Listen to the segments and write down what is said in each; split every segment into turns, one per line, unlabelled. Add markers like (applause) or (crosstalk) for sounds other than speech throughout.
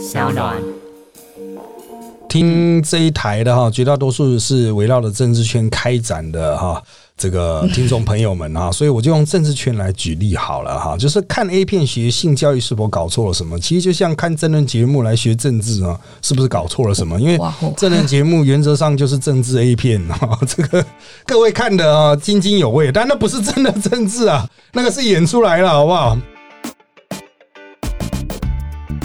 小暖。
听这一台的哈，绝大多数是围绕着政治圈开展的哈。这个 (laughs) 听众朋友们啊，所以我就用政治圈来举例好了哈，就是看 A 片学性教育是否搞错了什么？其实就像看真人节目来学政治啊，是不是搞错了什么？因为真人节目原则上就是政治 A 片啊，(laughs) 这个各位看的啊津津有味，但那不是真的政治啊，那个是演出来了，好不好？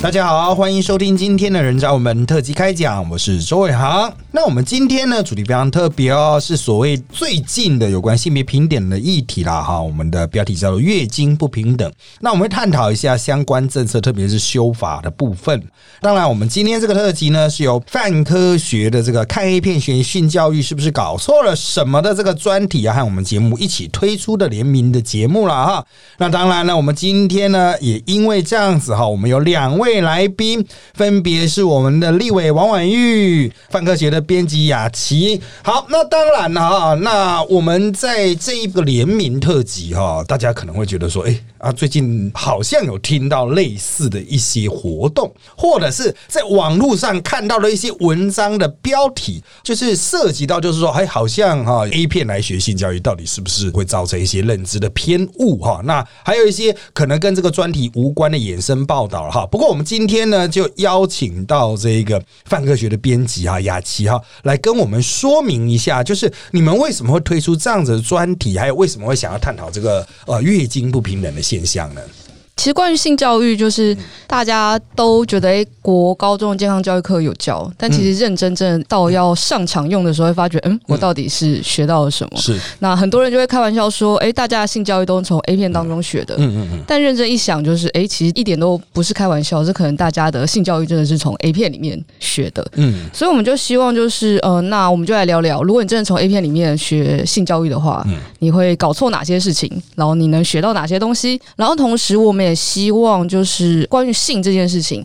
大家好，欢迎收听今天的人渣我们特辑开讲，我是周伟航。那我们今天呢主题非常特别哦，是所谓最近的有关性别平等的议题啦哈。我们的标题叫做月经不平等。那我们会探讨一下相关政策，特别是修法的部分。当然，我们今天这个特辑呢是由泛科学的这个看 A 片学性教育是不是搞错了什么的这个专题啊，和我们节目一起推出的联名的节目了哈。那当然呢，我们今天呢也因为这样子哈，我们有两位。来宾分别是我们的立委王婉玉、范科学的编辑雅琪。好，那当然了哈，那我们在这一个联名特辑哈，大家可能会觉得说，哎啊，最近好像有听到类似的一些活动，或者是在网络上看到了一些文章的标题，就是涉及到就是说，哎，好像哈 A 片来学性教育，到底是不是会造成一些认知的偏误哈？那还有一些可能跟这个专题无关的衍生报道哈。不过我们。今天呢，就邀请到这个范科学的编辑哈雅琪哈来跟我们说明一下，就是你们为什么会推出这样子的专题，还有为什么会想要探讨这个呃月经不平等的现象呢？
其实关于性教育，就是大家都觉得哎，国高中的健康教育课有教，但其实认真真的到要上场用的时候，会发觉，嗯，我到底是学到了什么？
是。
那很多人就会开玩笑说，哎，大家的性教育都是从 A 片当中学的。嗯嗯嗯。但认真一想，就是哎，其实一点都不是开玩笑，这可能大家的性教育真的是从 A 片里面学的。嗯。所以我们就希望，就是呃，那我们就来聊聊，如果你真的从 A 片里面学性教育的话，你会搞错哪些事情？然后你能学到哪些东西？然后同时我们。也希望就是关于性这件事情，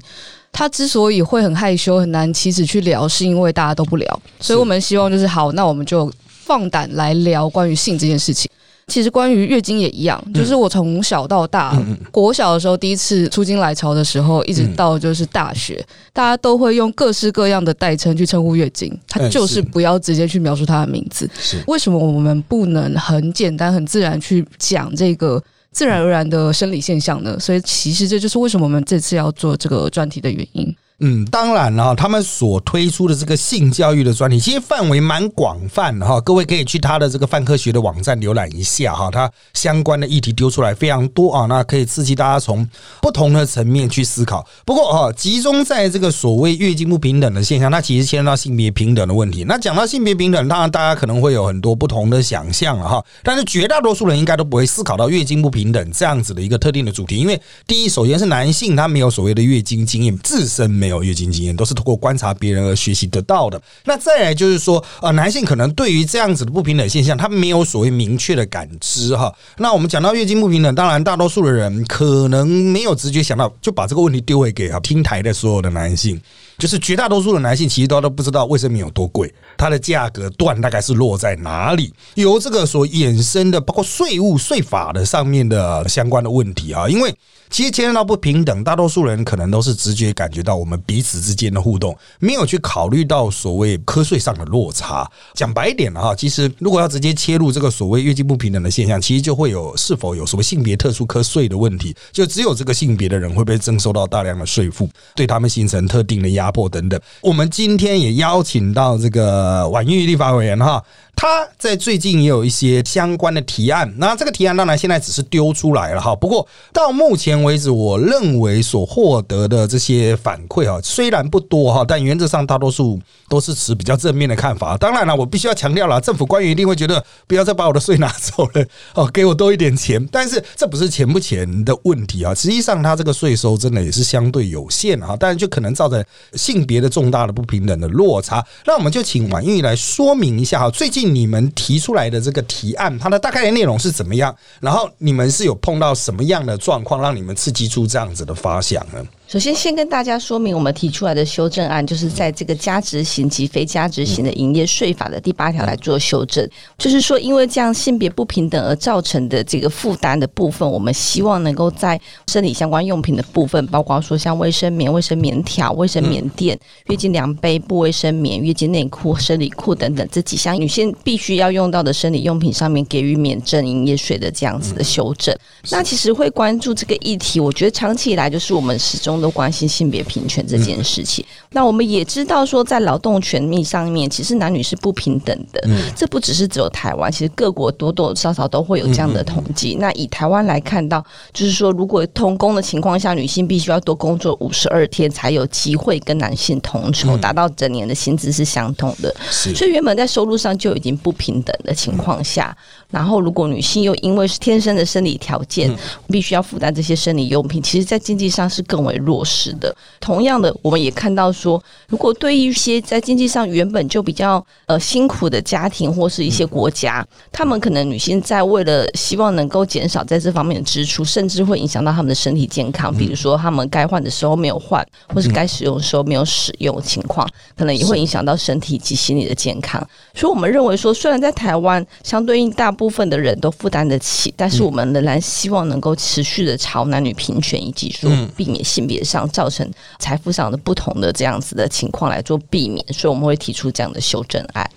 他之所以会很害羞、很难启齿去聊，是因为大家都不聊。所以我们希望就是好，那我们就放胆来聊关于性这件事情。其实关于月经也一样，就是我从小到大，国小的时候第一次出经来潮的时候，一直到就是大学，大家都会用各式各样的代称去称呼月经，他就是不要直接去描述他的名字。为什么我们不能很简单、很自然去讲这个？自然而然的生理现象呢，所以其实这就是为什么我们这次要做这个专题的原因。
嗯，当然了，他们所推出的这个性教育的专题，其实范围蛮广泛的哈。各位可以去他的这个泛科学的网站浏览一下哈，他相关的议题丢出来非常多啊，那可以刺激大家从不同的层面去思考。不过哈，集中在这个所谓月经不平等的现象，那其实牵到性别平等的问题。那讲到性别平等，当然大家可能会有很多不同的想象了哈。但是绝大多数人应该都不会思考到月经不平等这样子的一个特定的主题，因为第一，首先是男性他没有所谓的月经经验，自身没。有月经经验都是通过观察别人而学习得到的。那再来就是说，呃，男性可能对于这样子的不平等现象，他没有所谓明确的感知哈。那我们讲到月经不平等，当然大多数的人可能没有直觉想到，就把这个问题丢回给啊听台的所有的男性，就是绝大多数的男性其实都都不知道卫生棉有多贵，它的价格段大概是落在哪里，由这个所衍生的包括税务税法的上面的相关的问题啊，因为。其实牵涉到不平等，大多数人可能都是直觉感觉到我们彼此之间的互动，没有去考虑到所谓瞌睡上的落差。讲白一点了哈，其实如果要直接切入这个所谓月经不平等的现象，其实就会有是否有什么性别特殊瞌睡的问题，就只有这个性别的人会被征收到大量的税负，对他们形成特定的压迫等等。我们今天也邀请到这个婉玉立法委员哈。他在最近也有一些相关的提案，那这个提案当然现在只是丢出来了哈。不过到目前为止，我认为所获得的这些反馈啊，虽然不多哈，但原则上大多数都是持比较正面的看法。当然了，我必须要强调了，政府官员一定会觉得不要再把我的税拿走了哦，给我多一点钱。但是这不是钱不钱的问题啊，实际上他这个税收真的也是相对有限哈，但是就可能造成性别的重大的不平等的落差。那我们就请婉玉来说明一下哈，最近。你们提出来的这个提案，它的大概的内容是怎么样？然后你们是有碰到什么样的状况，让你们刺激出这样子的发想呢？
首先，先跟大家说明，我们提出来的修正案，就是在这个加值型及非加值型的营业税法的第八条来做修正。就是说，因为这样性别不平等而造成的这个负担的部分，我们希望能够在生理相关用品的部分，包括说像卫生棉、卫生棉条、卫生棉垫、月经量杯、不卫生棉、月经内裤、生理裤等等这几项女性必须要用到的生理用品上面给予免征营业税的这样子的修正。那其实会关注这个议题，我觉得长期以来就是我们始终。都关心性别平权这件事情。那我们也知道说，在劳动权益上面，其实男女是不平等的。这不只是只有台湾，其实各国多多少少都会有这样的统计。那以台湾来看到，就是说，如果同工的情况下，女性必须要多工作五十二天，才有机会跟男性同酬，达到整年的薪资是相同的。所以原本在收入上就已经不平等的情况下，然后如果女性又因为是天生的生理条件，必须要负担这些生理用品，其实在经济上是更为弱。落实的，同样的，我们也看到说，如果对一些在经济上原本就比较呃辛苦的家庭或是一些国家，他们可能女性在为了希望能够减少在这方面的支出，甚至会影响到他们的身体健康，比如说他们该换的时候没有换，或是该使用的时候没有使用情况，可能也会影响到身体及心理的健康。所以，我们认为说，虽然在台湾相对应大部分的人都负担得起，但是我们仍然希望能够持续的朝男女平权以及说避免性别。上造成财富上的不同的这样子的情况来做避免，所以我们会提出这样的修正案。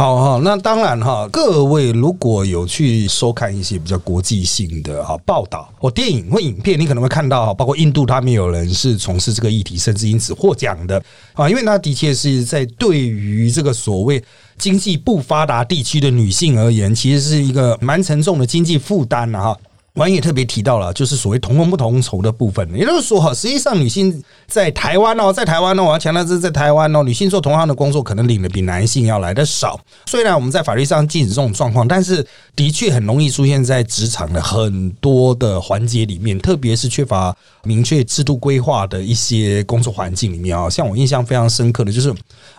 好哈，那当然哈，各位如果有去收看一些比较国际性的哈报道或电影或影片，你可能会看到，包括印度他们有人是从事这个议题，甚至因此获奖的啊，因为那的确是在对于这个所谓经济不发达地区的女性而言，其实是一个蛮沉重的经济负担了哈。王也特别提到了，就是所谓同工不同酬的部分。也就是说，哈，实际上女性在台湾哦，在台湾呢，我要强调是在台湾哦，女性做同样的工作，可能领的比男性要来的少。虽然我们在法律上禁止这种状况，但是的确很容易出现在职场的很多的环节里面，特别是缺乏明确制度规划的一些工作环境里面啊。像我印象非常深刻的就是。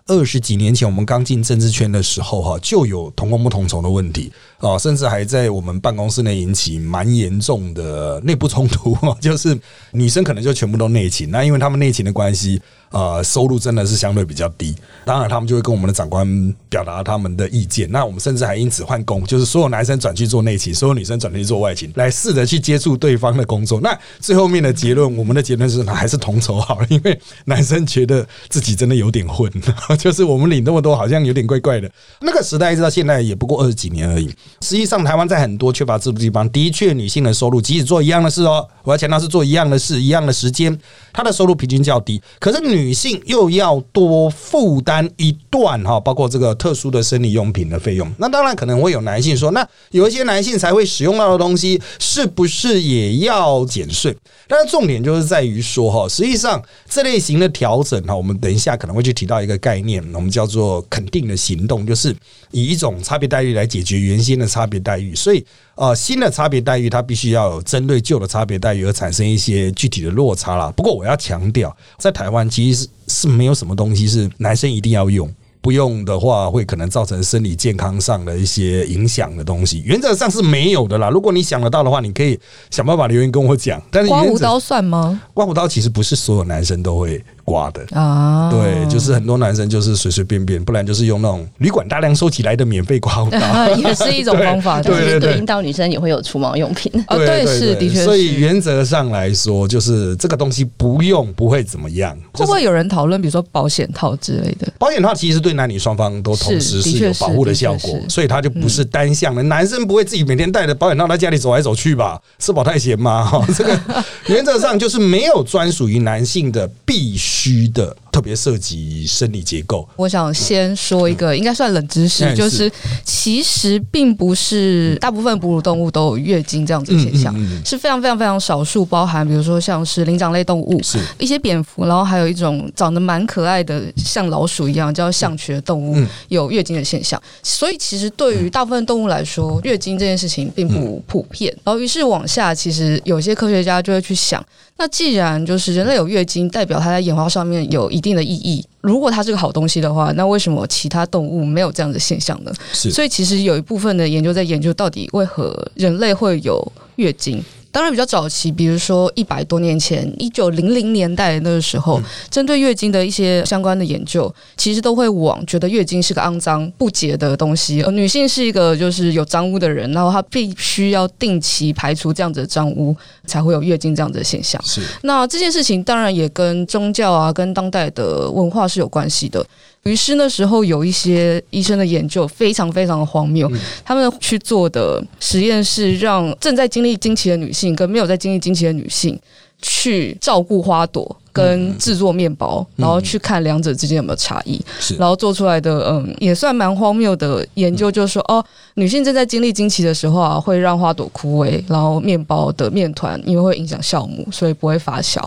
二十几年前，我们刚进政治圈的时候，哈，就有同工不同酬的问题哦，甚至还在我们办公室内引起蛮严重的内部冲突，(laughs) 就是女生可能就全部都内勤，那因为他们内勤的关系。呃，收入真的是相对比较低，当然他们就会跟我们的长官表达他们的意见。那我们甚至还因此换工，就是所有男生转去做内勤，所有女生转去做外勤，来试着去接触对方的工作。那最后面的结论，我们的结论是还是同酬好了，因为男生觉得自己真的有点混，(laughs) 就是我们领那么多，好像有点怪怪的。那个时代一直到现在也不过二十几年而已。实际上，台湾在很多缺乏制度地方，的确女性的收入即使做一样的事哦，我要强调是做一样的事，一样的时间，她的收入平均较低。可是女性又要多负担一段哈，包括这个特殊的生理用品的费用。那当然可能会有男性说，那有一些男性才会使用到的东西，是不是也要减税？但是重点就是在于说哈，实际上这类型的调整哈，我们等一下可能会去提到一个概念，我们叫做肯定的行动，就是以一种差别待遇来解决原先的差别待遇。所以。啊，新的差别待遇它必须要有针对旧的差别待遇而产生一些具体的落差啦。不过我要强调，在台湾其实是是没有什么东西是男生一定要用。不用的话，会可能造成生理健康上的一些影响的东西，原则上是没有的啦。如果你想得到的话，你可以想办法留言跟我讲。但是
刮胡刀算吗？
刮胡刀其实不是所有男生都会刮的啊。对，就是很多男生就是随随便便，不然就是用那种旅馆大量收起来的免费刮胡刀，(laughs)
也是一种方法。
对对对，引导女生也会有除毛用品。
啊，对，是的确。
所以原则上来说，就是这个东西不用不会怎么样。
会不会有人讨论，比如说保险套之类的？
保险套其实对男女双方都。同时是有保护的效果，所以它就不是单向的。男生不会自己每天带着保险套在家里走来走去吧？吃饱太闲吗？哈，这个 (laughs) 原则上就是没有专属于男性的必须虚的。特别涉及生理结构，
我想先说一个应该算冷知识，就是其实并不是大部分哺乳动物都有月经这样子的现象，是非常非常非常少数，包含比如说像是灵长类动物，
是。
一些蝙蝠，然后还有一种长得蛮可爱的像老鼠一样叫象群的动物有月经的现象，所以其实对于大部分动物来说，月经这件事情并不普遍。然后于是往下，其实有些科学家就会去想。那既然就是人类有月经，代表它在演化上面有一定的意义。如果它是个好东西的话，那为什么其他动物没有这样的现象呢？所以其实有一部分的研究在研究到底为何人类会有月经。当然比较早期，比如说一百多年前，一九零零年代那个时候，针对月经的一些相关的研究，其实都会往觉得月经是个肮脏不洁的东西，呃女性是一个就是有脏污的人，然后她必须要定期排除这样子的脏污，才会有月经这样子的现象。
是
那这件事情当然也跟宗教啊，跟当代的文化是有关系的。于是那时候有一些医生的研究非常非常的荒谬，他们去做的实验是让正在经历经期的女性跟没有在经历经期的女性去照顾花朵跟制作面包，然后去看两者之间有没有差异，
是。
然后做出来的嗯也算蛮荒谬的研究，就是说哦，女性正在经历经期的时候啊，会让花朵枯萎，然后面包的面团因为会影响酵母，所以不会发酵。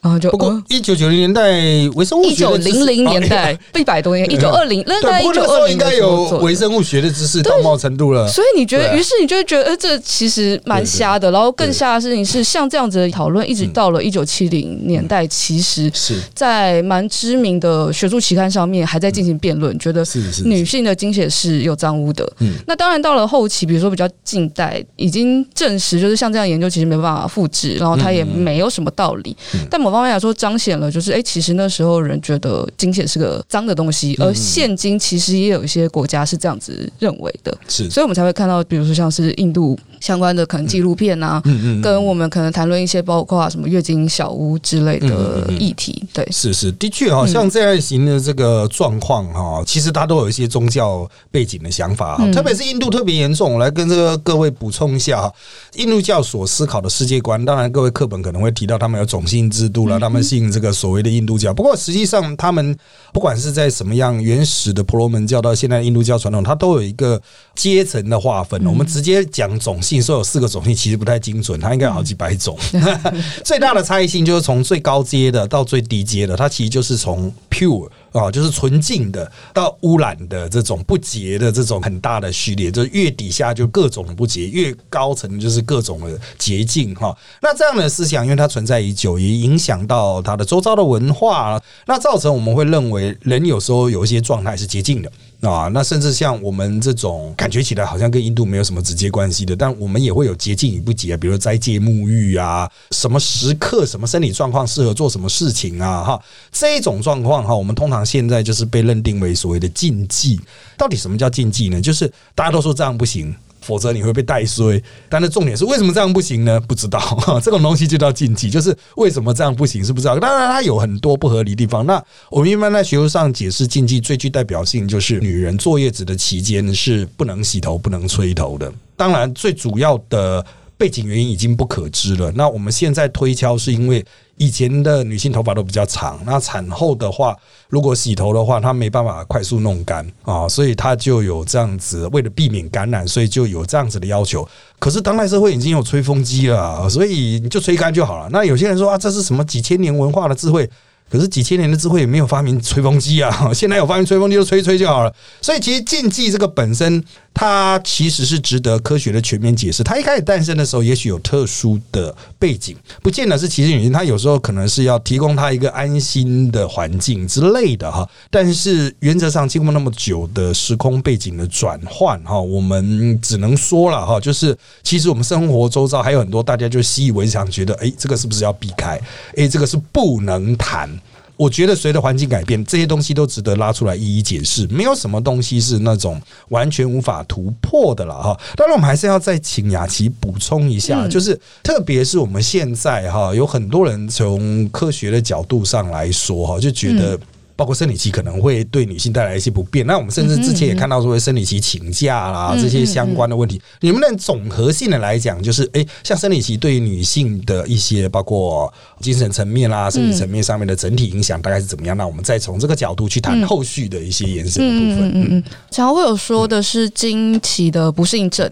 然后就
不过一九九零年代微生物
一九零零年代 (laughs) 一百多年，一九二零那在一九二零
应该有微生物学的知识到某程度了。
所以你觉得，于是你就会觉得，呃，这其实蛮瞎的。然后更瞎的事情是，像这样子的讨论，一直到了一九七零年代，其实
是。
在蛮知名的学术期刊上面还在进行辩论，觉得女性的经血是有脏污的。嗯，那当然到了后期，比如说比较近代，已经证实就是像这样研究其实没办法复制，然后它也没有什么道理。但某方面来说，彰显了就是哎，其实那时候人觉得金钱是个脏的东西，而现今其实也有一些国家是这样子认为的，
是，
所以我们才会看到，比如说像是印度相关的可能纪录片啊，嗯嗯，跟我们可能谈论一些包括什么月经小屋之类的议题，对，
是是，的确哈，像这样型的这个状况哈，其实它都有一些宗教背景的想法，特别是印度特别严重。我来跟这个各位补充一下哈，印度教所思考的世界观，当然各位课本可能会提到他们有种姓制度了，他们。信这个所谓的印度教，不过实际上他们不管是在什么样原始的婆罗门教到现在印度教传统，它都有一个阶层的划分。我们直接讲种姓，说有四个种姓，其实不太精准，它应该有好几百种。(laughs) 最大的差异性就是从最高阶的到最低阶的，它其实就是从 pure。啊，就是纯净的到污染的这种不洁的这种很大的序列，就越底下就各种不洁，越高层就是各种的洁净哈。那这样的思想，因为它存在已久，也影响到它的周遭的文化，那造成我们会认为人有时候有一些状态是洁净的。啊，那甚至像我们这种感觉起来好像跟印度没有什么直接关系的，但我们也会有洁净与不洁，比如斋戒沐浴啊，什么时刻、什么身体状况适合做什么事情啊，哈，这种状况哈，我们通常现在就是被认定为所谓的禁忌。到底什么叫禁忌呢？就是大家都说这样不行。否则你会被带衰，但是重点是为什么这样不行呢？不知道，(laughs) 这种东西就叫禁忌，就是为什么这样不行是不知道。当然，它有很多不合理地方。那我们一般在学术上解释禁忌，最具代表性就是女人坐月子的期间是不能洗头、不能吹头的。当然，最主要的背景原因已经不可知了。那我们现在推敲是因为。以前的女性头发都比较长，那产后的话，如果洗头的话，她没办法快速弄干啊，所以她就有这样子，为了避免感染，所以就有这样子的要求。可是当代社会已经有吹风机了，所以你就吹干就好了。那有些人说啊，这是什么几千年文化的智慧？可是几千年的智慧也没有发明吹风机啊！(laughs) 现在有发明吹风机就吹吹就好了。所以其实禁忌这个本身，它其实是值得科学的全面解释。它一开始诞生的时候，也许有特殊的背景，不见得是歧视女性。它有时候可能是要提供她一个安心的环境之类的哈。但是原则上，经过那么久的时空背景的转换哈，我们只能说了哈，就是其实我们生活周遭还有很多大家就习以为常，觉得哎，这个是不是要避开？哎，这个是不能谈。我觉得随着环境改变，这些东西都值得拉出来一一解释。没有什么东西是那种完全无法突破的了哈。当然，我们还是要再请雅琪补充一下，就是特别是我们现在哈，有很多人从科学的角度上来说哈，就觉得。包括生理期可能会对女性带来一些不便，那我们甚至之前也看到说生理期请假啦这些相关的问题，你们能总合性的来讲，就是哎，像生理期对于女性的一些包括精神层面啦、生理层面上面的整体影响大概是怎么样？那我们再从这个角度去谈后续的一些延伸的部分。嗯嗯，
常会有说的是经期的不适应症。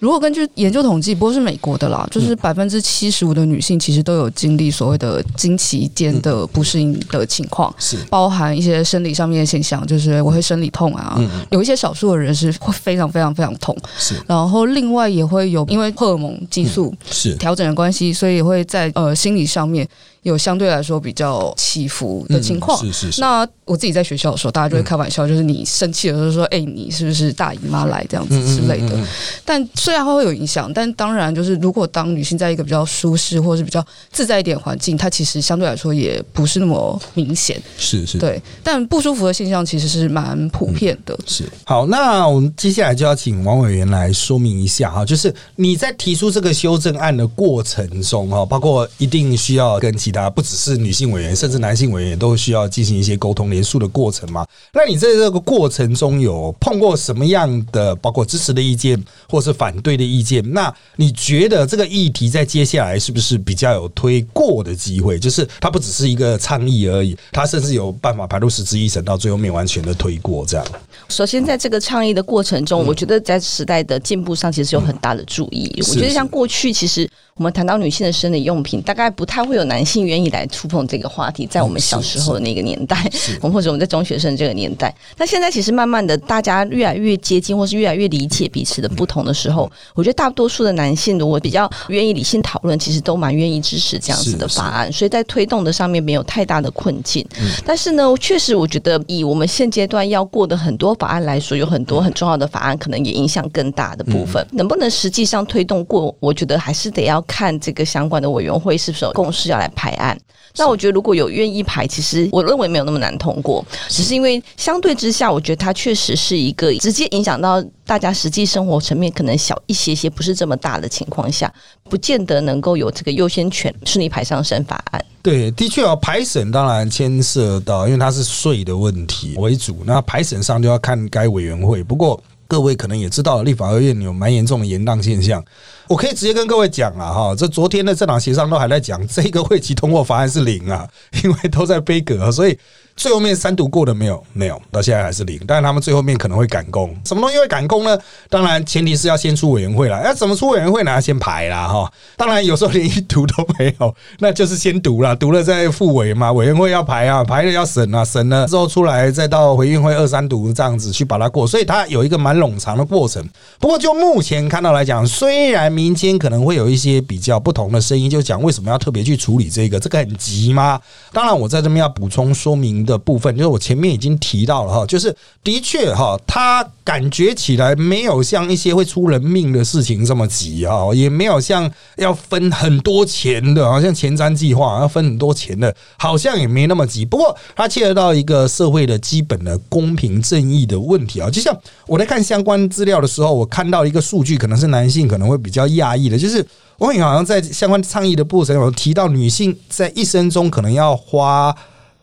如果根据研究统计，不过是美国的啦，就是百分之七十五的女性其实都有经历所谓的经期间的不适应的情况，
是。
包含一些生理上面的现象，就是我会生理痛啊，有一些少数的人是会非常非常非常痛，
是，
然后另外也会有因为荷尔蒙激素
是。
调整的关系，所以也会在呃心理上面有相对来说比较起伏的情况。
是是是。
那我自己在学校的时候，大家就会开玩笑，就是你生气的时候说：“哎，你是不是大姨妈来这样子之类的？”但虽然它会有影响，但当然就是如果当女性在一个比较舒适或者是比较自在一点环境，它其实相对来说也不是那么明显。
是是。
对，但不舒服的现象其实是蛮普遍的。
是。好，那我们接下来就要请王委员来说明一下哈，就是你在提出这个修正案的过程中哈，包括一定需要跟其他不只是女性委员，甚至男性委员都需要进行一些沟通。联署的过程嘛？那你在这个过程中有碰过什么样的，包括支持的意见或是反对的意见？那你觉得这个议题在接下来是不是比较有推过的机会？就是它不只是一个倡议而已，它甚至有办法排入十之一审，到最后面完全的推过这样。
首先，在这个倡议的过程中，我觉得在时代的进步上，其实有很大的注意。我觉得像过去，其实我们谈到女性的生理用品，大概不太会有男性愿意来触碰这个话题。在我们小时候的那个年代，(laughs) 或者我们在中学生这个年代，那现在其实慢慢的，大家越来越接近，或是越来越理解彼此的不同的时候，我觉得大多数的男性如果比较愿意理性讨论，其实都蛮愿意支持这样子的法案。所以在推动的上面没有太大的困境。但是呢，确实我觉得以我们现阶段要过的很多。法案来说，有很多很重要的法案，可能也影响更大的部分。能不能实际上推动过？我觉得还是得要看这个相关的委员会是否有共识要来排案。那我觉得如果有愿意排，其实我认为没有那么难通过。只是因为相对之下，我觉得它确实是一个直接影响到大家实际生活层面可能小一些些，不是这么大的情况下，不见得能够有这个优先权顺利排上审法案。
对，的确啊，排审当然牵涉到，因为它是税的问题为主，那排审上就要看该委员会。不过各位可能也知道，立法院有蛮严重的延宕现象。我可以直接跟各位讲啊，哈，这昨天的政党协商都还在讲，这个会期通过法案是零啊，因为都在背阁，所以。最后面三读过的没有？没有，到现在还是零。但是他们最后面可能会赶工，什么东西会赶工呢？当然前提是要先出委员会了。要怎么出委员会呢？要先排啦，哈。当然有时候连一读都没有，(laughs) 那就是先读了，读了再复委嘛。委员会要排啊，排了要审啊，审了之后出来再到回运会二三读这样子去把它过。所以它有一个蛮冗长的过程。不过就目前看到来讲，虽然民间可能会有一些比较不同的声音，就讲为什么要特别去处理这个？这个很急吗？当然我在这边要补充说明。的部分，就是我前面已经提到了哈，就是的确哈，他感觉起来没有像一些会出人命的事情这么急哈，也没有像要分很多钱的，好像前瞻计划要分很多钱的，好像也没那么急。不过，它牵扯到一个社会的基本的公平正义的问题啊。就像我在看相关资料的时候，我看到一个数据，可能是男性可能会比较讶异的，就是我好像在相关倡议的过程有提到，女性在一生中可能要花。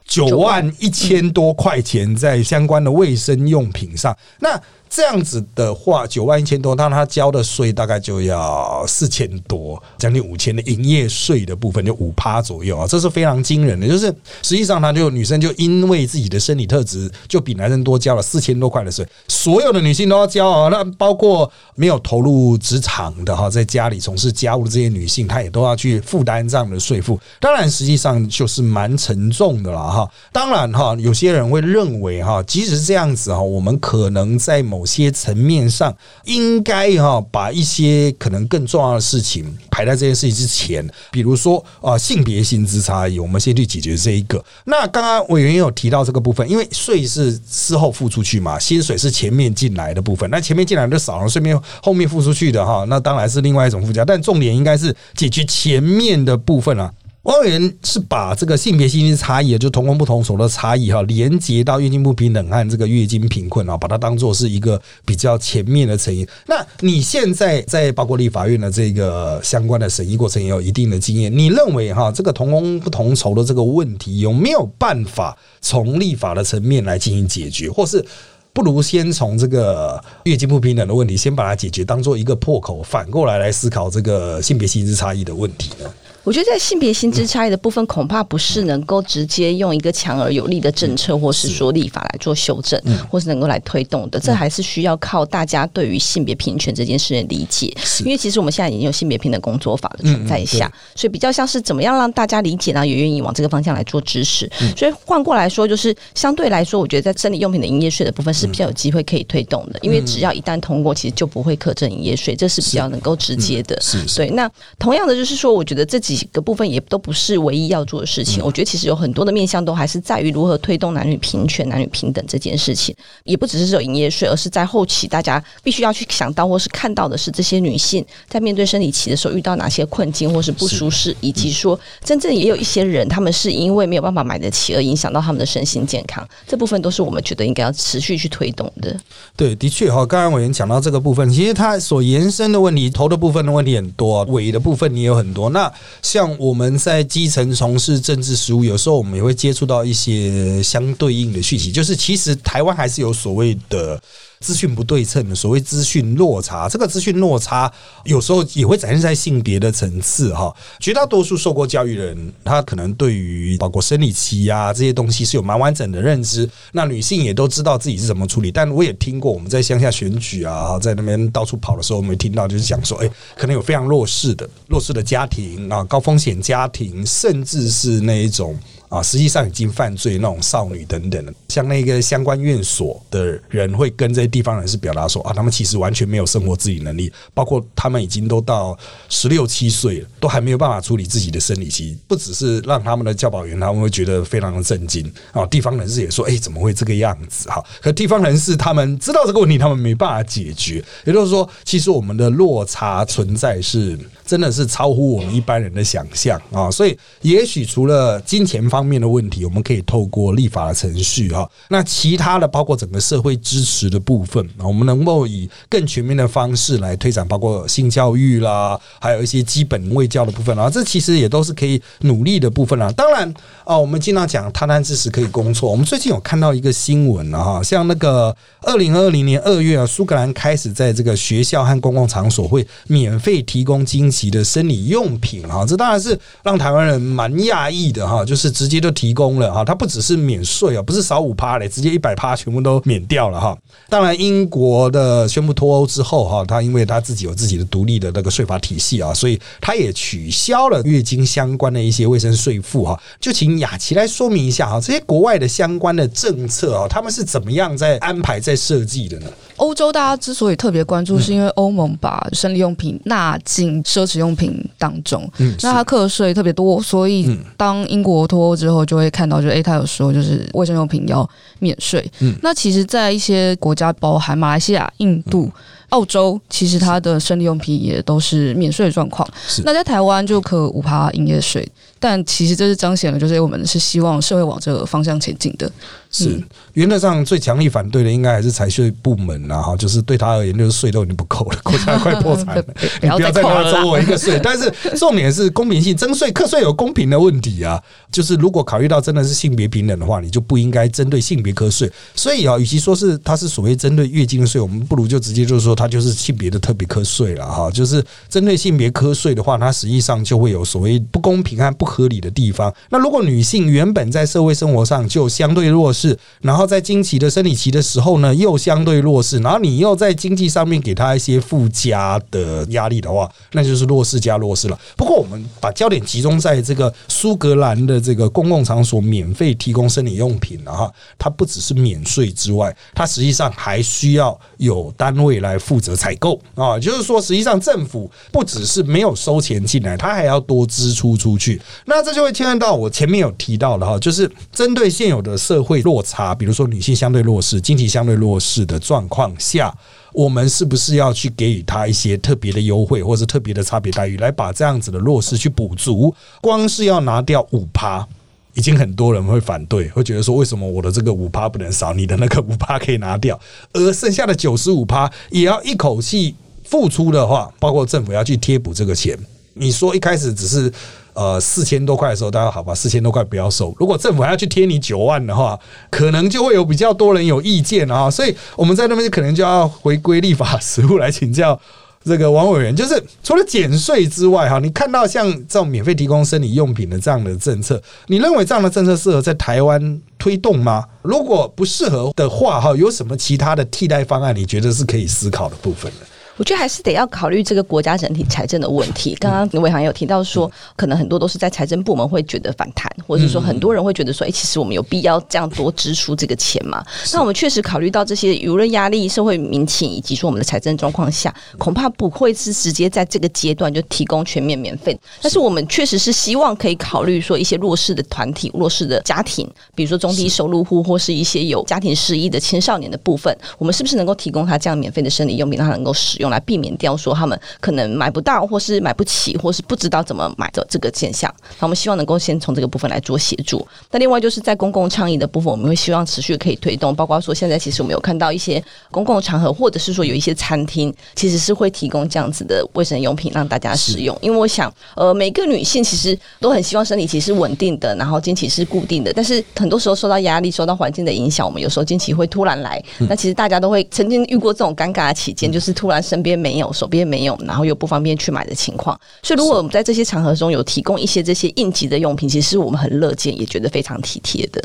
九万一千多块钱在相关的卫生用品上，那。这样子的话，九万一千多，那他交的税大概就要四千多，将近五千的营业税的部分就五趴左右啊，这是非常惊人的。就是实际上，他就女生就因为自己的生理特质，就比男生多交了四千多块的税。所有的女性都要交啊，那包括没有投入职场的哈，在家里从事家务的这些女性，她也都要去负担这样的税负。当然，实际上就是蛮沉重的了哈。当然哈，有些人会认为哈，即使是这样子哈，我们可能在某某些层面上，应该哈把一些可能更重要的事情排在这件事情之前，比如说啊性别薪资差异，我们先去解决这一个。那刚刚委员有提到这个部分，因为税是事后付出去嘛，薪水是前面进来的部分，那前面进来的少了，顺便后面付出去的哈，那当然是另外一种附加。但重点应该是解决前面的部分啊。汪委员是把这个性别薪资差异，就同工不同酬的差异哈，连接到月经不平等和这个月经贫困啊，把它当做是一个比较前面的成因。那你现在在包括立法院的这个相关的审议过程也有一定的经验，你认为哈，这个同工不同酬的这个问题有没有办法从立法的层面来进行解决，或是不如先从这个月经不平等的问题先把它解决，当做一个破口，反过来来思考这个性别薪资差异的问题呢？
我觉得在性别薪资差异的部分，恐怕不是能够直接用一个强而有力的政策，或是说立法来做修正，或是能够来推动的。这还是需要靠大家对于性别平权这件事的理解。因为其实我们现在已经有性别平等工作法的存在下，所以比较像是怎么样让大家理解，呢也愿意往这个方向来做支持。所以换过来说，就是相对来说，我觉得在生理用品的营业税的部分是比较有机会可以推动的。因为只要一旦通过，其实就不会课征营业税，这是比较能够直接的。对，那同样的就是说，我觉得这几。几个部分也都不是唯一要做的事情。我觉得其实有很多的面向都还是在于如何推动男女平权、男女平等这件事情，也不只是只有营业税，而是在后期大家必须要去想到或是看到的是这些女性在面对生理期的时候遇到哪些困境或是不舒适，以及说真正也有一些人他们是因为没有办法买得起而影响到他们的身心健康，这部分都是我们觉得应该要持续去推动的。
对，的确哈，刚刚委员讲到这个部分，其实它所延伸的问题，头的部分的问题很多，尾的部分也有很多。那像我们在基层从事政治实务，有时候我们也会接触到一些相对应的讯息，就是其实台湾还是有所谓的。资讯不对称的所谓资讯落差，这个资讯落差有时候也会展现在性别的层次哈。绝大多数受过教育的人，他可能对于包括生理期啊这些东西是有蛮完整的认知。那女性也都知道自己是怎么处理。但我也听过我们在乡下选举啊，在那边到处跑的时候，我们听到就是讲说，哎，可能有非常弱势的弱势的家庭啊，高风险家庭，甚至是那一种。啊，实际上已经犯罪那种少女等等的，像那个相关院所的人会跟这些地方人士表达说啊，他们其实完全没有生活自理能力，包括他们已经都到十六七岁了，都还没有办法处理自己的生理期，不只是让他们的教保员他们会觉得非常的震惊啊，地方人士也说，哎，怎么会这个样子？哈，可地方人士他们知道这个问题，他们没办法解决，也就是说，其实我们的落差存在是。真的是超乎我们一般人的想象啊！所以，也许除了金钱方面的问题，我们可以透过立法的程序哈，那其他的包括整个社会支持的部分，我们能够以更全面的方式来推展，包括性教育啦，还有一些基本卫教的部分啊，这其实也都是可以努力的部分啊。当然啊，我们经常讲贪婪知识可以攻错。我们最近有看到一个新闻啊，像那个二零二零年二月啊，苏格兰开始在这个学校和公共场所会免费提供金。级的生理用品哈，这当然是让台湾人蛮讶异的哈，就是直接就提供了哈，它不只是免税啊，不是少五趴嘞，直接一百趴全部都免掉了哈。当然，英国的宣布脱欧之后哈，他因为他自己有自己的独立的那个税法体系啊，所以他也取消了月经相关的一些卫生税负哈。就请雅琪来说明一下哈，这些国外的相关的政策啊，他们是怎么样在安排在设计的呢？
欧洲大家之所以特别关注，是因为欧盟把生理用品纳进奢侈用品当中，那它课税特别多，所以当英国脱欧之后，就会看到，就诶，他有说就是卫生用品要免税。那其实，在一些国家，包含马来西亚、印度。澳洲其实它的生理用品也都是免税的状况，那在台湾就可五趴营业税，但其实这是彰显了，就是我们是希望社会往这个方向前进的。
是。原则上最强力反对的应该还是财税部门啦，哈，就是对他而言，就是税都已经不够了，国家快破产了，(laughs) 你不要再拿走我一个税。但是重点是公平性，征税课税有公平的问题啊，就是如果考虑到真的是性别平等的话，你就不应该针对性别课税。所以啊，与其说是它是所谓针对月经的税，我们不如就直接就是说它就是性别的特别课税了哈。就是针对性别课税的话，它实际上就会有所谓不公平和不合理的地方。那如果女性原本在社会生活上就相对弱势，然后在经期的生理期的时候呢，又相对弱势，然后你又在经济上面给她一些附加的压力的话，那就是弱势加弱势了。不过，我们把焦点集中在这个苏格兰的这个公共场所免费提供生理用品了哈，它不只是免税之外，它实际上还需要有单位来负责采购啊，就是说，实际上政府不只是没有收钱进来，他还要多支出出去。那这就会牵涉到我前面有提到的哈，就是针对现有的社会落差，比如说女性相对弱势、经济相对弱势的状况下，我们是不是要去给予他一些特别的优惠，或者特别的差别待遇，来把这样子的弱势去补足？光是要拿掉五趴，已经很多人会反对，会觉得说，为什么我的这个五趴不能少，你的那个五趴可以拿掉，而剩下的九十五趴也要一口气付出的话，包括政府要去贴补这个钱，你说一开始只是。呃，四千多块的时候，大家好吧？四千多块不要收。如果政府还要去贴你九万的话，可能就会有比较多人有意见啊。所以我们在那边可能就要回归立法实务来请教这个王委员。就是除了减税之外，哈，你看到像这种免费提供生理用品的这样的政策，你认为这样的政策适合在台湾推动吗？如果不适合的话，哈，有什么其他的替代方案？你觉得是可以思考的部分呢？
我觉得还是得要考虑这个国家整体财政的问题。刚刚伟航有提到说，可能很多都是在财政部门会觉得反弹，或者说很多人会觉得说，哎，其实我们有必要这样多支出这个钱嘛？那我们确实考虑到这些舆论压力、社会民情以及说我们的财政状况下，恐怕不会是直接在这个阶段就提供全面免费。但是我们确实是希望可以考虑说一些弱势的团体、弱势的家庭，比如说中低收入户或是一些有家庭失意的青少年的部分，我们是不是能够提供他这样免费的生理用品，让他能够使用？用来避免掉说他们可能买不到，或是买不起，或是不知道怎么买的这个现象。那我们希望能够先从这个部分来做协助。那另外就是在公共倡议的部分，我们会希望持续可以推动，包括说现在其实我们有看到一些公共场合，或者是说有一些餐厅，其实是会提供这样子的卫生用品让大家使用。因为我想，呃，每个女性其实都很希望生理期是稳定的，然后经期是固定的。但是很多时候受到压力、受到环境的影响，我们有时候经期会突然来。那其实大家都会曾经遇过这种尴尬的期间，就是突然身边没有，手边没有，然后又不方便去买的情况。所以，如果我们在这些场合中有提供一些这些应急的用品，其实我们很乐见，也觉得非常体贴的。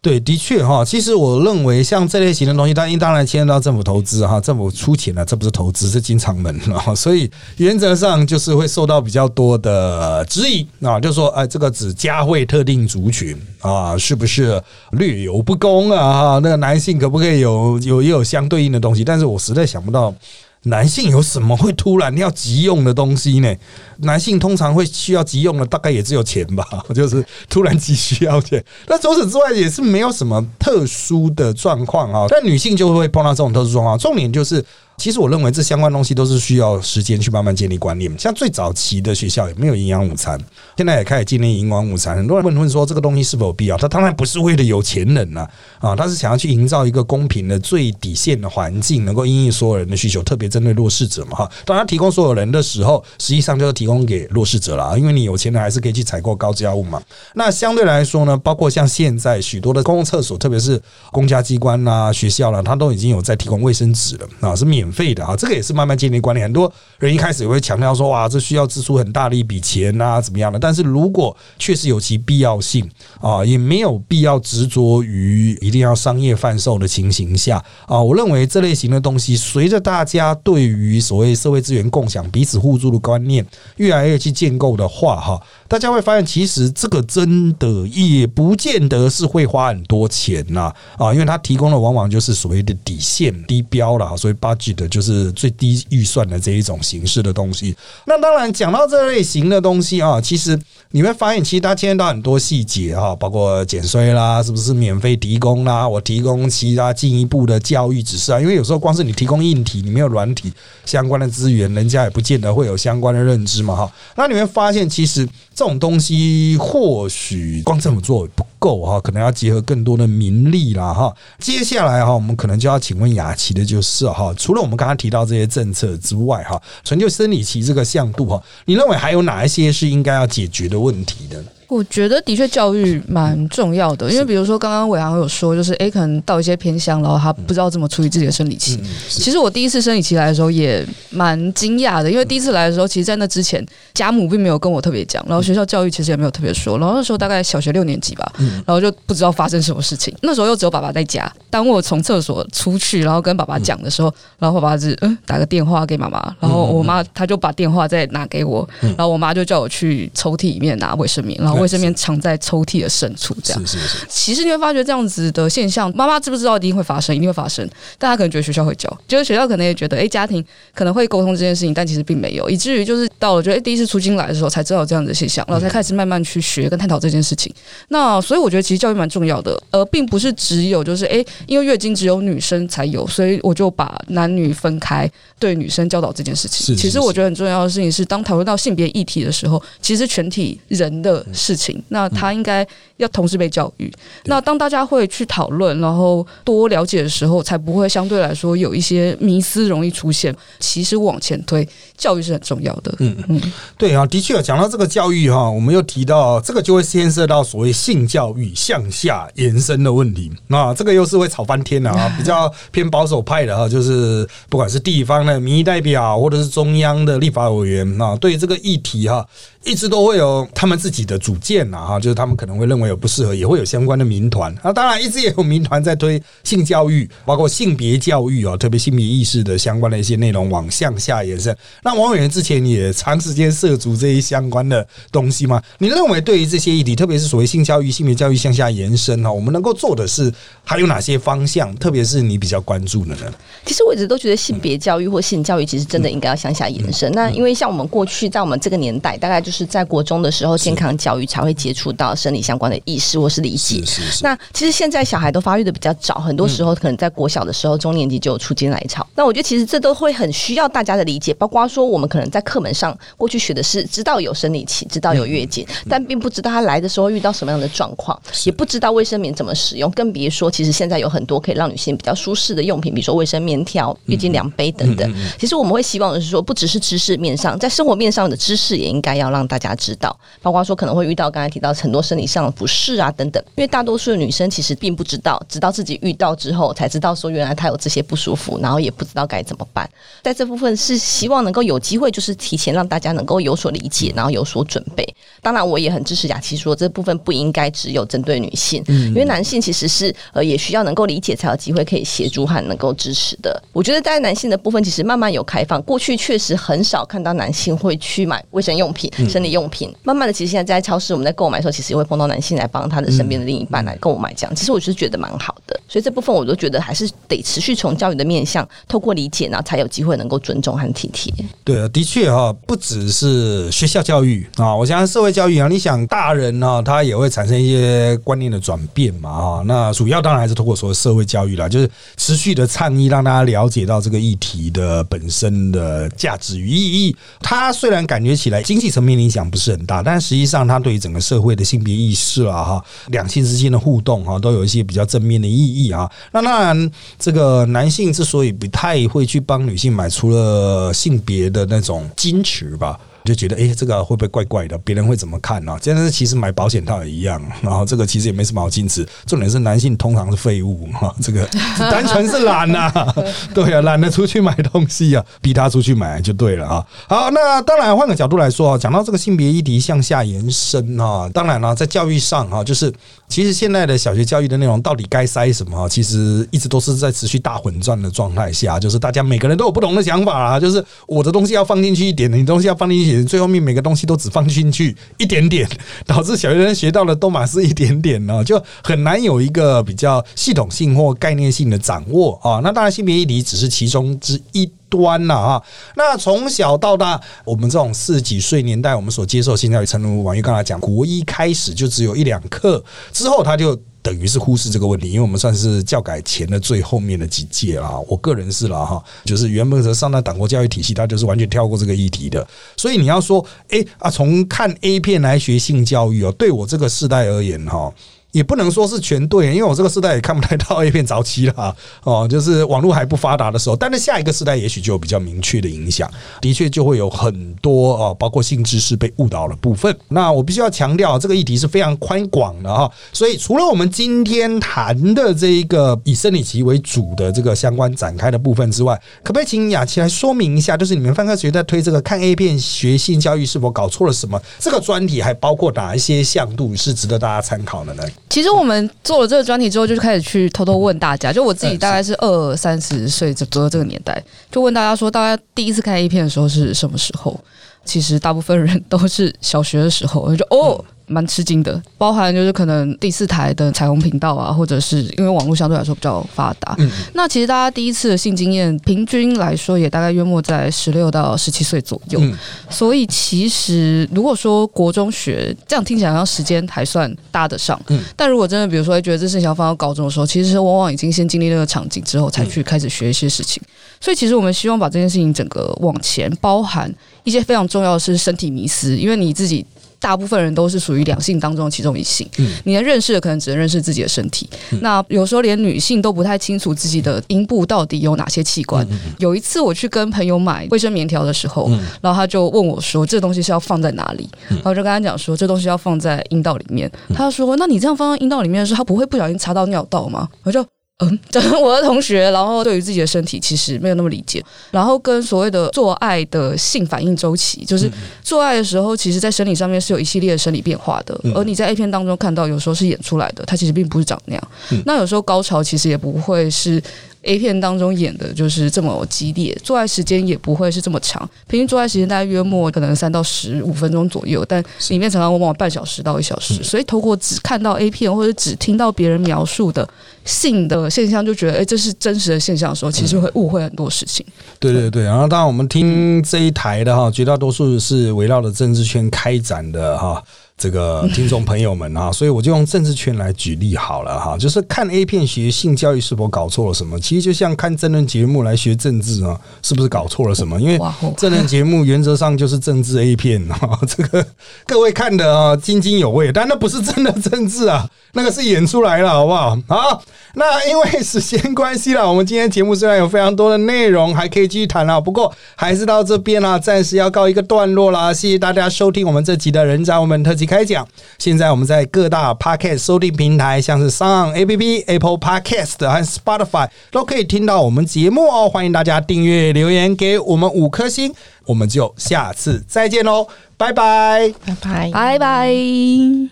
对，的确哈，其实我认为像这类型的东西，当然当然牵涉到政府投资哈，政府出钱了，这不是投资，是进场门了，所以原则上就是会受到比较多的质疑啊，就说哎，这个只加惠特定族群啊，是不是略有不公啊？哈，那个男性可不可以有有也有相对应的东西？但是我实在想不到。男性有什么会突然要急用的东西呢？男性通常会需要急用的，大概也只有钱吧，(laughs) 就是突然急需要钱。那除此之外，也是没有什么特殊的状况啊。但女性就会碰到这种特殊状况，重点就是。其实我认为这相关东西都是需要时间去慢慢建立观念。像最早期的学校也没有营养午餐，现在也开始建立营养午餐。很多人问问说这个东西是否有必要？他当然不是为了有钱人呐，啊，他是想要去营造一个公平的最底线的环境，能够应应所有人的需求，特别针对弱势者嘛哈。当他提供所有人的时候，实际上就是提供给弱势者了，因为你有钱人还是可以去采购高价物嘛。那相对来说呢，包括像现在许多的公共厕所，特别是公家机关啦、学校啦，它都已经有在提供卫生纸了啊，是免。费的啊，这个也是慢慢建立观念。很多人一开始也会强调说，哇，这需要支出很大的一笔钱啊，怎么样的？但是如果确实有其必要性啊，也没有必要执着于一定要商业贩售的情形下啊。我认为这类型的东西，随着大家对于所谓社会资源共享、彼此互助的观念越来越去建构的话，哈。大家会发现，其实这个真的也不见得是会花很多钱呐啊，因为它提供的往往就是所谓的底线低标了，所以 budget 就是最低预算的这一种形式的东西。那当然讲到这类型的东西啊，其实你会发现，其实它牵涉到很多细节哈，包括减税啦，是不是免费提供啦，我提供其他进一步的教育指示啊，因为有时候光是你提供硬体，你没有软体相关的资源，人家也不见得会有相关的认知嘛哈。那你会发现，其实。这种东西或许光这么做不够哈，可能要结合更多的民力啦哈。接下来哈，我们可能就要请问雅琪的就是哈，除了我们刚刚提到这些政策之外哈，成就生理期这个向度哈，你认为还有哪一些是应该要解决的问题的？
我觉得的确教育蛮重要的，因为比如说刚刚伟航有说，就是诶，可能到一些偏乡，然后他不知道怎么处理自己的生理期。其实我第一次生理期来的时候也蛮惊讶的，因为第一次来的时候，其实在那之前家母并没有跟我特别讲，然后学校教育其实也没有特别说，然后那时候大概小学六年级吧，然后就不知道发生什么事情。那时候又只有爸爸在家，当我从厕所出去，然后跟爸爸讲的时候，然后爸爸是嗯打个电话给妈妈，然后我妈她就把电话再拿给我，然后我妈就叫我去抽屉里面拿卫生棉，然后。卫生棉藏在抽屉的深处，这样。
是是是。
其实你会发觉这样子的现象，妈妈知不知道一定会发生，一定会发生。但他可能觉得学校会教，就是学校可能也觉得，哎，家庭可能会沟通这件事情，但其实并没有，以至于就是到了觉得第一次出京来的时候，才知道这样的现象，然后才开始慢慢去学跟探讨这件事情。那所以我觉得其实教育蛮重要的，而并不是只有就是哎，因为月经只有女生才有，所以我就把男女分开，对女生教导这件事情。其实我觉得很重要的事情是，当讨论到性别议题的时候，其实全体人的事。事情，那他应该要同时被教育。那当大家会去讨论，然后多了解的时候，才不会相对来说有一些迷思容易出现。其实往前推，教育是很重要的。嗯
嗯，对啊，的确讲到这个教育哈，我们又提到这个就会牵涉到所谓性教育向下延伸的问题。那这个又是会吵翻天的啊，(laughs) 比较偏保守派的哈，就是不管是地方的民意代表，或者是中央的立法委员啊，对这个议题哈，一直都会有他们自己的主。见呐哈，就是他们可能会认为有不适合，也会有相关的民团。那当然一直也有民团在推性教育，包括性别教育啊，特别性别意识的相关的一些内容往向下延伸。那王委员之前也长时间涉足这一相关的东西吗？你认为对于这些议题，特别是所谓性教育、性别教育向下延伸哈，我们能够做的是还有哪些方向？特别是你比较关注的呢？
其实我一直都觉得性别教育或性教育其实真的应该要向下延伸。那因为像我们过去在我们这个年代，大概就是在国中的时候，健康教育才会接触到生理相关的意识或是理解。那其实现在小孩都发育的比较早，很多时候可能在国小的时候，中年级就有出经来潮。那我觉得其实这都会很需要大家的理解，包括说我们可能在课本上过去学的是知道有生理期，知道有月经，但并不知道他来的时候遇到什么样的状况，也不知道卫生棉怎么使用，更别说其实现在有很多可以让女性比较舒适的用品，比如说卫生棉条、月经量杯等等。其实我们会希望的是说，不只是知识面上，在生活面上的知识也应该要让大家知道，包括说可能会遇到刚才提到很多生理上的不适啊等等，因为大多数的女生其实并不知道，直到自己遇到之后才知道说原来她有这些不舒服，然后也不知道该怎么办。在这部分是希望能够有机会，就是提前让大家能够有所理解，然后有所准备。当然，我也很支持雅琪说，这部分不应该只有针对女性，因为男性其实是呃也需要能够理解，才有机会可以协助和能够支持的。我觉得在男性的部分，其实慢慢有开放，过去确实很少看到男性会去买卫生用品、生理用品。慢慢的，其实现在在超市我们在购买的时候，其实也会碰到男性来帮他的身边的另一半来购买这样。其实我是觉得蛮好的，所以这部分我都觉得还是得持续从教育的面向，透过理解，然后才有机会能够尊重和体贴。
对啊，的确哈，不只是学校教育啊，我想社会教育啊，你想大人呢，他也会产生一些观念的转变嘛哈。那主要当然还是通过所谓社会教育啦，就是持续的倡议，让大家了解到这个议题的本身的价值与意义。它虽然感觉起来经济层面影响不是很大，但实际上它对于整个社会的性别意识啊哈，两性之间的互动哈，都有一些比较正面的意义啊。那当然，这个男性之所以不太会去帮女性买，除了性别的那种矜持吧。就觉得哎，这个会不会怪怪的？别人会怎么看呢？真的是其实买保险套也一样，然后这个其实也没什么好矜持。重点是男性通常是废物哈，(laughs) 这个 (laughs) 单纯是懒呐，(laughs) 对啊，懒得出去买东西啊，逼他出去买就对了啊。好，那当然换个角度来说啊，讲到这个性别议题向下延伸啊，当然了，在教育上哈，就是其实现在的小学教育的内容到底该塞什么？其实一直都是在持续大混战的状态下，就是大家每个人都有不同的想法啊，就是我的东西要放进去一点，你东西要放进去。最后面每个东西都只放进去一点点，导致小学生学到的都马是一点点呢，(laughs) 就很难有一个比较系统性或概念性的掌握啊。那当然，性别议题只是其中之一端了啊。那从小到大，我们这种四十几岁年代，我们所接受性教育，陈如王玉刚才讲，国一开始就只有一两课，之后他就。等于是忽视这个问题，因为我们算是教改前的最后面的几届了。我个人是了哈，就是原本是上到党国教育体系，他就是完全跳过这个议题的。所以你要说，哎啊，从看 A 片来学性教育哦，对我这个世代而言哈。也不能说是全对，因为我这个时代也看不太到 A 片早期了 (laughs) 哦，就是网络还不发达的时候。但是下一个时代也许就有比较明确的影响，的确就会有很多哦，包括性知识被误导的部分。那我必须要强调，这个议题是非常宽广的哈。所以除了我们今天谈的这一个以生理期为主的这个相关展开的部分之外，可不可以请雅琪来说明一下，就是你们范科学在推这个看 A 片学性教育是否搞错了什么？这个专题还包括哪一些向度是值得大家参考的呢？
其实我们做了这个专题之后，就开始去偷偷问大家，就我自己大概是二三十岁左右这个年代，就问大家说，大家第一次看 A 片的时候是什么时候？其实大部分人都是小学的时候，我就哦。蛮吃惊的，包含就是可能第四台的彩虹频道啊，或者是因为网络相对来说比较发达。嗯，那其实大家第一次的性经验，平均来说也大概约莫在十六到十七岁左右。嗯，所以其实如果说国中学，这样听起来好像时间还算搭得上。嗯，但如果真的比如说觉得这事情要放到高中的时候，其实是往往已经先经历那个场景之后，才去开始学一些事情。所以其实我们希望把这件事情整个往前，包含一些非常重要的是身体迷思，因为你自己。大部分人都是属于两性当中的其中一性，你能认识的可能只能认识自己的身体。那有时候连女性都不太清楚自己的阴部到底有哪些器官。有一次我去跟朋友买卫生棉条的时候，然后他就问我说：“这东西是要放在哪里？”然后就跟他讲说：“这东西要放在阴道里面。”他说：“那你这样放在阴道里面的时候，他不会不小心插到尿道吗？”我就。嗯，(laughs) 我的同学，然后对于自己的身体其实没有那么理解，然后跟所谓的做爱的性反应周期，就是做爱的时候，其实在生理上面是有一系列的生理变化的，而你在 A 片当中看到有时候是演出来的，它其实并不是长那样。那有时候高潮其实也不会是。A 片当中演的就是这么激烈，做爱时间也不会是这么长，平均做爱时间大概约莫可能三到十五分钟左右，但里面常常往往半小时到一小时，所以透过只看到 A 片或者只听到别人描述的性的现象，就觉得哎这是真实的现象的时候，其实会误会很多事情。
对对对，然后当然我们听这一台的哈，绝大多数是围绕着政治圈开展的哈。这个听众朋友们啊，(laughs) 所以我就用政治圈来举例好了哈，就是看 A 片学性教育是否搞错了什么？其实就像看真人节目来学政治啊，是不是搞错了什么？因为真人节目原则上就是政治 A 片啊，(laughs) 这个各位看的啊津津有味，但那不是真的政治啊，那个是演出来了，好不好？好，那因为时间关系了，我们今天节目虽然有非常多的内容还可以继续谈啊，不过还是到这边啦，暂时要告一个段落啦。谢谢大家收听我们这集的人渣我们特辑。开讲，现在我们在各大 Podcast 收听平台，像是 Sound A P P、Apple Podcast 和 Spotify 都可以听到我们节目哦。欢迎大家订阅、留言给我们五颗星，我们就下次再见喽，拜拜，
拜拜，
拜拜。